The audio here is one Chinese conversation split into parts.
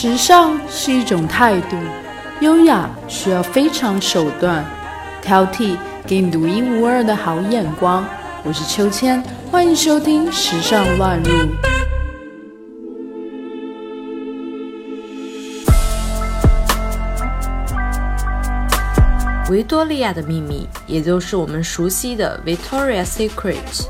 时尚是一种态度，优雅需要非常手段，挑剔给你独一无二的好眼光。我是秋千，欢迎收听《时尚乱入》。维多利亚的秘密，也就是我们熟悉的 Victoria Secret，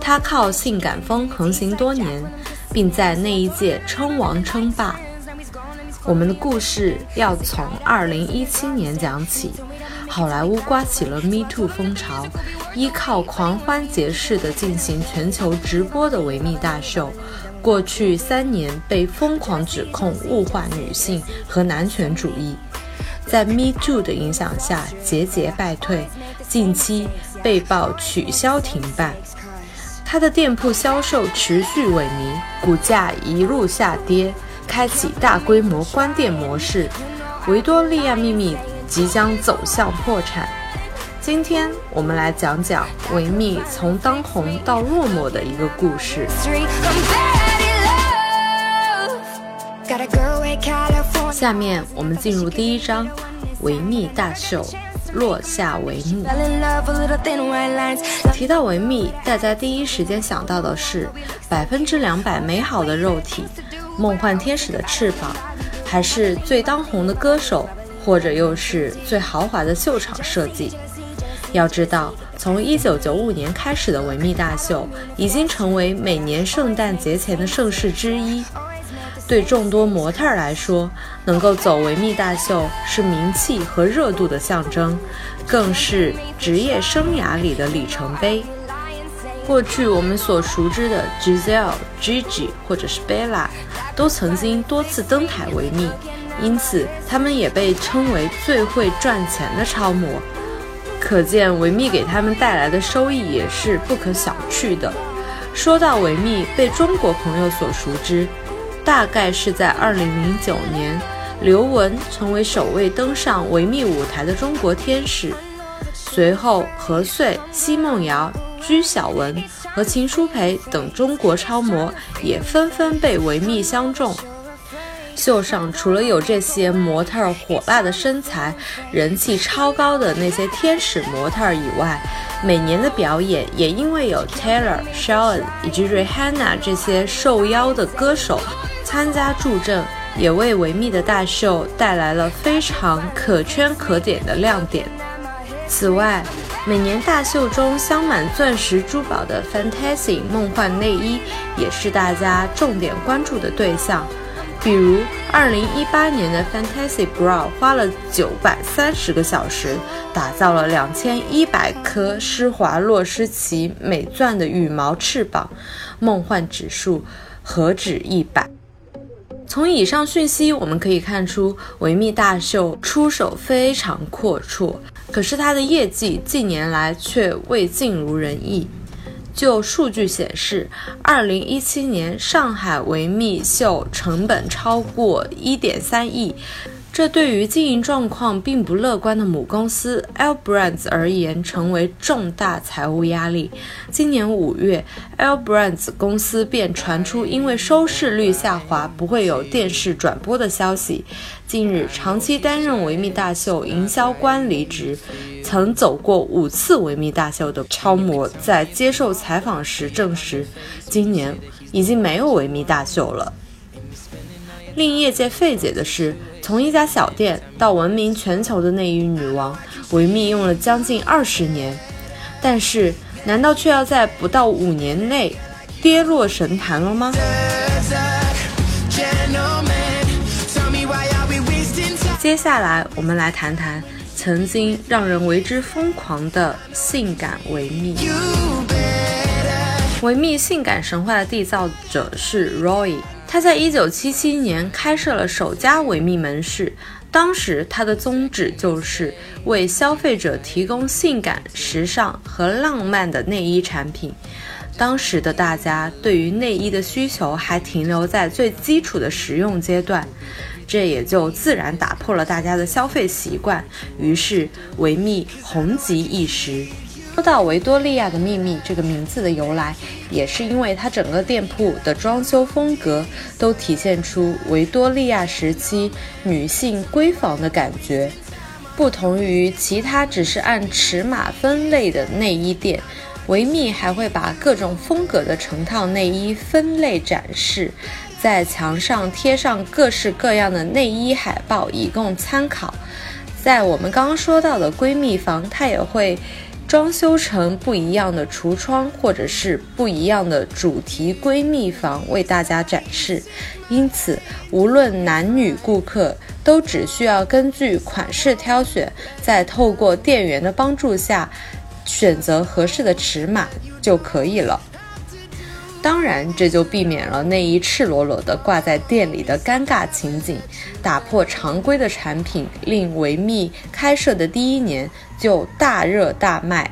它靠性感风横行多年，并在那一届称王称霸。我们的故事要从2017年讲起，好莱坞刮起了 Me Too 风潮，依靠狂欢节式的进行全球直播的维密大秀，过去三年被疯狂指控物化女性和男权主义。在 Me Too 的影响下节节败退，近期被曝取消停办。他的店铺销售持续萎靡，股价一路下跌，开启大规模关店模式。维多利亚秘密即将走向破产。今天我们来讲讲维密从当红到落寞的一个故事。下面我们进入第一章，维密大秀落下帷幕。提到维密，大家第一时间想到的是百分之两百美好的肉体、梦幻天使的翅膀，还是最当红的歌手，或者又是最豪华的秀场设计？要知道，从一九九五年开始的维密大秀，已经成为每年圣诞节前的盛事之一。对众多模特来说，能够走维密大秀是名气和热度的象征，更是职业生涯里的里程碑。过去我们所熟知的 Giselle、Gigi 或者是 Bella，都曾经多次登台维密，因此他们也被称为最会赚钱的超模。可见维密给他们带来的收益也是不可小觑的。说到维密，被中国朋友所熟知。大概是在二零零九年，刘雯成为首位登上维密舞台的中国天使。随后，何穗、奚梦瑶、鞠晓雯和秦舒培等中国超模也纷纷被维密相中。秀上除了有这些模特火辣的身材、人气超高的那些天使模特以外，每年的表演也因为有 Taylor、Shawn 以及 Rihanna 这些受邀的歌手。参加助阵，也为维密的大秀带来了非常可圈可点的亮点。此外，每年大秀中镶满钻石珠宝的 Fantasy 梦幻内衣也是大家重点关注的对象。比如，2018年的 Fantasy Bra 花了930个小时，打造了2100颗施华洛世奇美钻的羽毛翅膀，梦幻指数何止一百。从以上讯息，我们可以看出维密大秀出手非常阔绰，可是它的业绩近年来却未尽如人意。就数据显示，二零一七年上海维密秀成本超过一点三亿。这对于经营状况并不乐观的母公司 L Brands 而言，成为重大财务压力。今年五月，L Brands 公司便传出因为收视率下滑，不会有电视转播的消息。近日，长期担任维密大秀营销官离职，曾走过五次维密大秀的超模，在接受采访时证实，今年已经没有维密大秀了。令业界费解的是。从一家小店到闻名全球的内衣女王，维密用了将近二十年，但是难道却要在不到五年内跌落神坛了吗？接下来我们来谈谈曾经让人为之疯狂的性感维密。维密性感神话的缔造者是 Roy。他在一九七七年开设了首家维密门市，当时他的宗旨就是为消费者提供性感、时尚和浪漫的内衣产品。当时的大家对于内衣的需求还停留在最基础的实用阶段，这也就自然打破了大家的消费习惯，于是维密红极一时。说到维多利亚的秘密这个名字的由来，也是因为它整个店铺的装修风格都体现出维多利亚时期女性闺房的感觉。不同于其他只是按尺码分类的内衣店，维密还会把各种风格的成套内衣分类展示，在墙上贴上各式各样的内衣海报以供参考。在我们刚刚说到的闺蜜房，它也会。装修成不一样的橱窗，或者是不一样的主题闺蜜房为大家展示。因此，无论男女顾客都只需要根据款式挑选，再透过店员的帮助下选择合适的尺码就可以了。当然，这就避免了内衣赤裸裸地挂在店里的尴尬情景，打破常规的产品，令维密开设的第一年就大热大卖。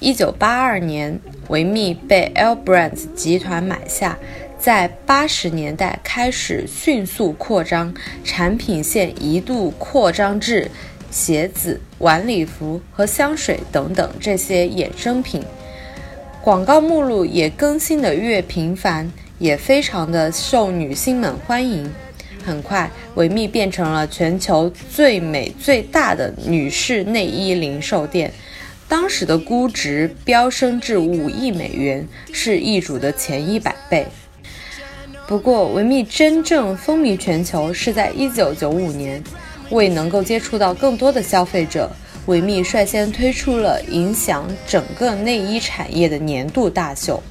一九八二年，维密被 L Brands 集团买下，在八十年代开始迅速扩张，产品线一度扩张至鞋子、晚礼服和香水等等这些衍生品。广告目录也更新的越频繁，也非常的受女星们欢迎。很快，维密变成了全球最美最大的女士内衣零售店，当时的估值飙升至五亿美元，是易主的前一百倍。不过，维密真正风靡全球是在一九九五年，为能够接触到更多的消费者。维密率先推出了影响整个内衣产业的年度大秀。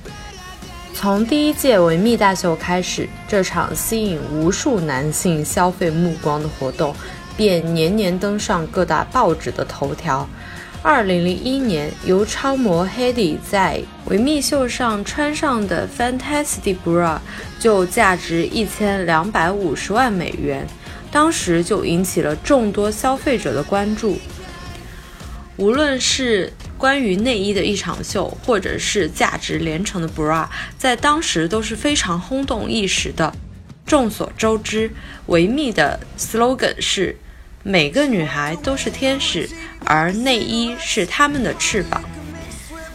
从第一届维密大秀开始，这场吸引无数男性消费目光的活动便年年登上各大报纸的头条。二零零一年，由超模 Hedy 在维密秀上穿上的 Fantastic Bra 就价值一千两百五十万美元，当时就引起了众多消费者的关注。无论是关于内衣的一场秀，或者是价值连城的 bra，在当时都是非常轰动一时的。众所周知，维密的 slogan 是“每个女孩都是天使，而内衣是她们的翅膀”。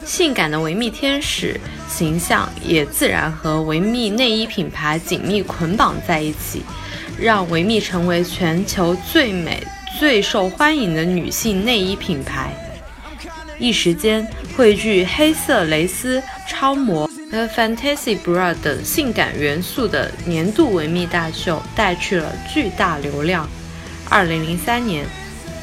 性感的维密天使形象也自然和维密内衣品牌紧密捆绑在一起，让维密成为全球最美。最受欢迎的女性内衣品牌，一时间汇聚黑色蕾丝、超模和 Fantasy Bra 等性感元素的年度维密大秀带去了巨大流量。二零零三年，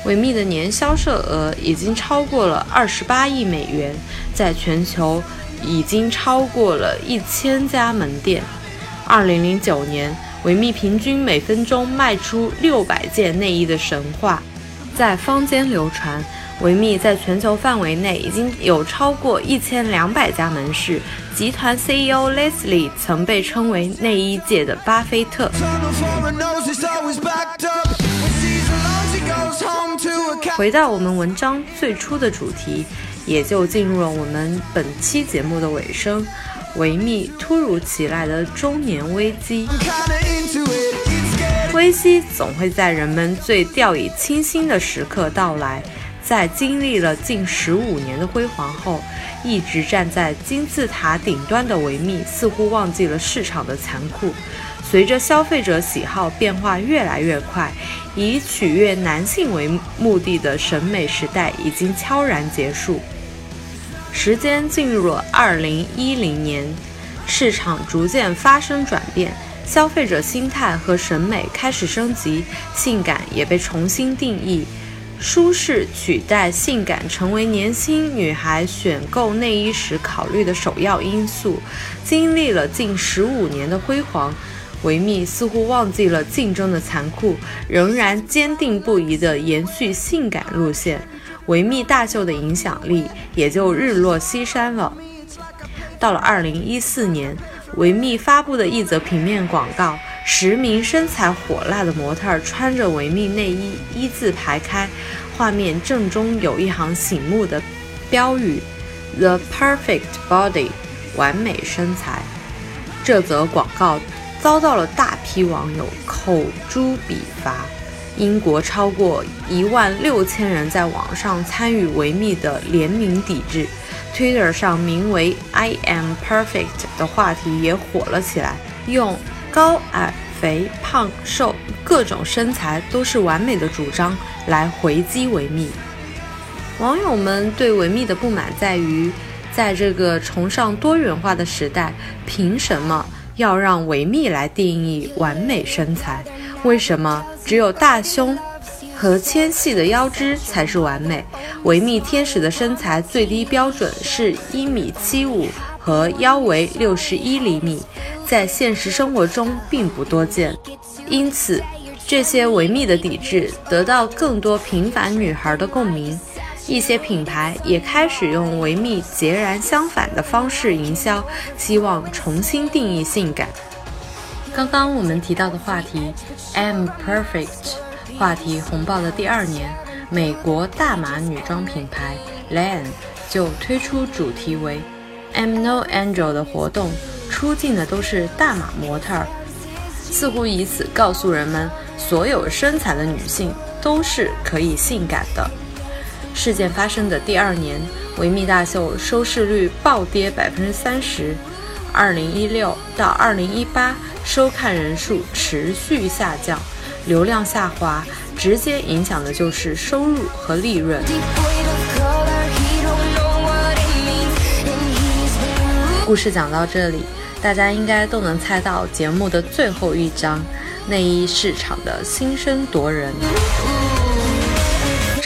维密的年销售额已经超过了二十八亿美元，在全球已经超过了一千家门店。二零零九年。维密平均每分钟卖出六百件内衣的神话，在坊间流传。维密在全球范围内已经有超过一千两百家门市。集团 CEO Leslie 曾被称为内衣界的巴菲特。回到我们文章最初的主题，也就进入了我们本期节目的尾声。维密突如其来的中年危机，危机总会在人们最掉以轻心的时刻到来。在经历了近十五年的辉煌后，一直站在金字塔顶端的维密似乎忘记了市场的残酷。随着消费者喜好变化越来越快，以取悦男性为目的的审美时代已经悄然结束。时间进入了二零一零年，市场逐渐发生转变，消费者心态和审美开始升级，性感也被重新定义，舒适取代性感，成为年轻女孩选购内衣时考虑的首要因素。经历了近十五年的辉煌，维密似乎忘记了竞争的残酷，仍然坚定不移地延续性感路线。维密大秀的影响力也就日落西山了。到了二零一四年，维密发布的一则平面广告，十名身材火辣的模特穿着维密内衣一字排开，画面正中有一行醒目的标语：“The perfect body，完美身材。”这则广告遭到了大批网友口诛笔伐。英国超过一万六千人在网上参与维密的联名抵制，Twitter 上名为 “I am perfect” 的话题也火了起来，用高矮、肥胖、瘦各种身材都是完美的主张来回击维密。网友们对维密的不满在于，在这个崇尚多元化的时代，凭什么要让维密来定义完美身材？为什么只有大胸和纤细的腰肢才是完美？维密天使的身材最低标准是一米七五和腰围六十一厘米，在现实生活中并不多见，因此这些维密的抵制得到更多平凡女孩的共鸣。一些品牌也开始用维密截然相反的方式营销，希望重新定义性感。刚刚我们提到的话题 "I'm perfect" 话题红爆的第二年，美国大码女装品牌 Lan 就推出主题为 "I'm no angel" 的活动，出镜的都是大码模特儿，似乎以此告诉人们，所有身材的女性都是可以性感的。事件发生的第二年，维密大秀收视率暴跌百分之三十。二零一六到二零一八，收看人数持续下降，流量下滑，直接影响的就是收入和利润。故事讲到这里，大家应该都能猜到节目的最后一章——内衣市场的新生夺人。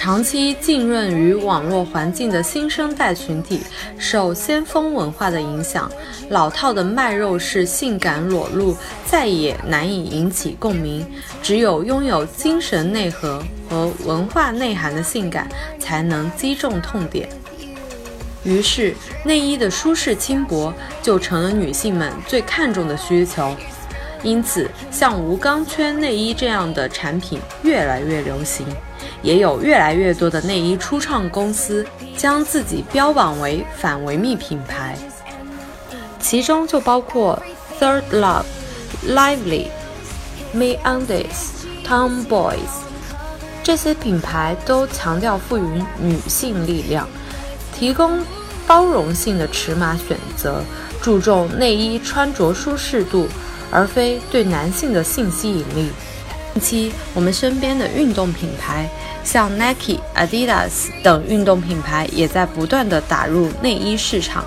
长期浸润于网络环境的新生代群体，受先锋文化的影响，老套的卖肉式性感裸露再也难以引起共鸣。只有拥有精神内核和文化内涵的性感，才能击中痛点。于是，内衣的舒适轻薄就成了女性们最看重的需求。因此，像无钢圈内衣这样的产品越来越流行。也有越来越多的内衣初创公司将自己标榜为反维密品牌，其中就包括 Third Love、Lively、Me Undies、Tomboys，这些品牌都强调赋予女性力量，提供包容性的尺码选择，注重内衣穿着舒适度，而非对男性的性吸引力。近期，我们身边的运动品牌，像 Nike、Adidas 等运动品牌，也在不断的打入内衣市场。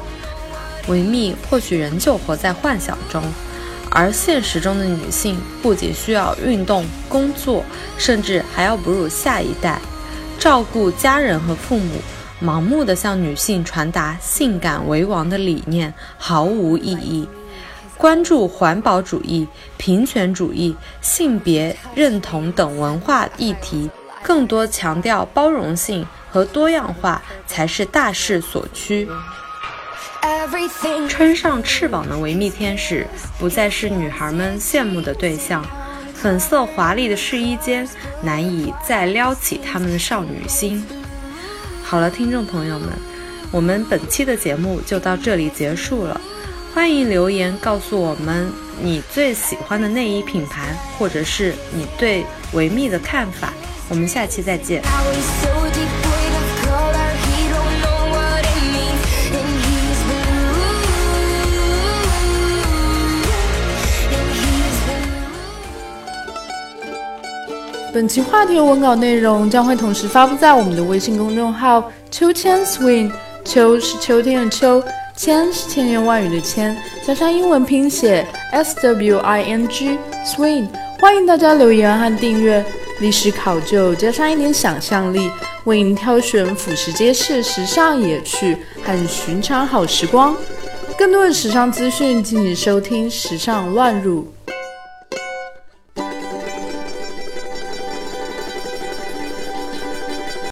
维密或许仍旧活在幻想中，而现实中的女性不仅需要运动、工作，甚至还要哺乳下一代，照顾家人和父母，盲目的向女性传达“性感为王”的理念毫无意义。关注环保主义、平权主义、性别认同等文化议题，更多强调包容性和多样化才是大势所趋。穿上翅膀的维密天使不再是女孩们羡慕的对象，粉色华丽的试衣间难以再撩起她们的少女心。好了，听众朋友们，我们本期的节目就到这里结束了。欢迎留言告诉我们你最喜欢的内衣品牌，或者是你对维密的看法。我们下期再见。本期话题文稿内容将会同时发布在我们的微信公众号“秋千 swing”，秋是秋天的秋。千是千言万语的千，加上英文拼写 S W I N G Swing，欢迎大家留言和订阅。历史考究加上一点想象力，为您挑选俯拾皆是时尚野趣和寻常好时光。更多的时尚资讯，敬请收听《时尚乱入》。